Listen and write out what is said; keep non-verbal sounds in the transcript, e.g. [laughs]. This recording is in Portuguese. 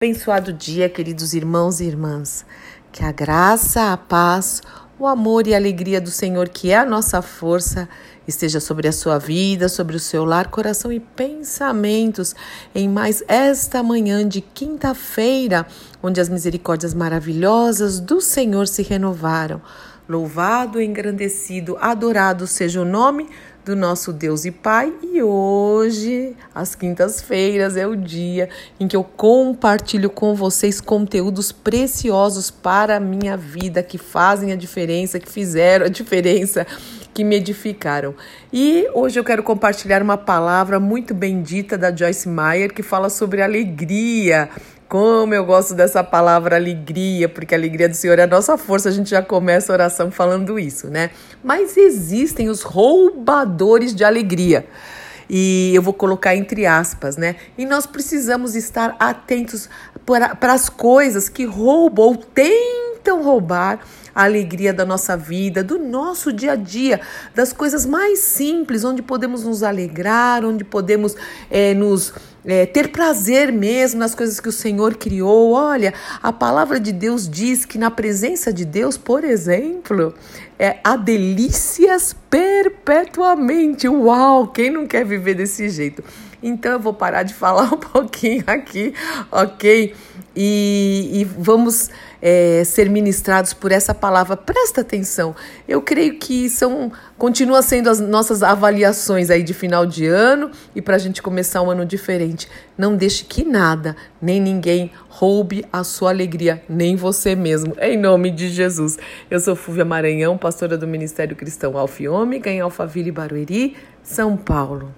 Abençoado dia, queridos irmãos e irmãs. Que a graça, a paz, o amor e a alegria do Senhor, que é a nossa força, esteja sobre a sua vida, sobre o seu lar, coração e pensamentos em mais esta manhã de quinta-feira, onde as misericórdias maravilhosas do Senhor se renovaram. Louvado, engrandecido, adorado seja o nome do nosso Deus e Pai. E hoje, às quintas-feiras, é o dia em que eu compartilho com vocês conteúdos preciosos para a minha vida, que fazem a diferença, que fizeram a diferença, que me edificaram. E hoje eu quero compartilhar uma palavra muito bendita da Joyce Meyer que fala sobre alegria. Como eu gosto dessa palavra alegria, porque a alegria do Senhor é a nossa força. A gente já começa a oração falando isso, né? Mas existem os roubadores de alegria. E eu vou colocar entre aspas, né? E nós precisamos estar atentos para as coisas que roubam ou tentam roubar a alegria da nossa vida, do nosso dia a dia, das coisas mais simples, onde podemos nos alegrar, onde podemos é, nos é, ter prazer mesmo nas coisas que o Senhor criou. Olha, a palavra de Deus diz que na presença de Deus, por exemplo, é, há delícias perpetuamente. Uau! Quem não quer viver desse jeito? Então eu vou parar de falar [laughs] um pouquinho aqui, ok? E, e vamos é, ser ministrados por essa palavra. Presta atenção. Eu creio que são continua sendo as nossas avaliações aí de final de ano e para a gente começar um ano diferente. Não deixe que nada, nem ninguém roube a sua alegria, nem você mesmo. Em nome de Jesus. Eu sou Fúvia Maranhão, pastora do Ministério Cristão Alfa e Ômega em Alphaville, Barueri, São Paulo.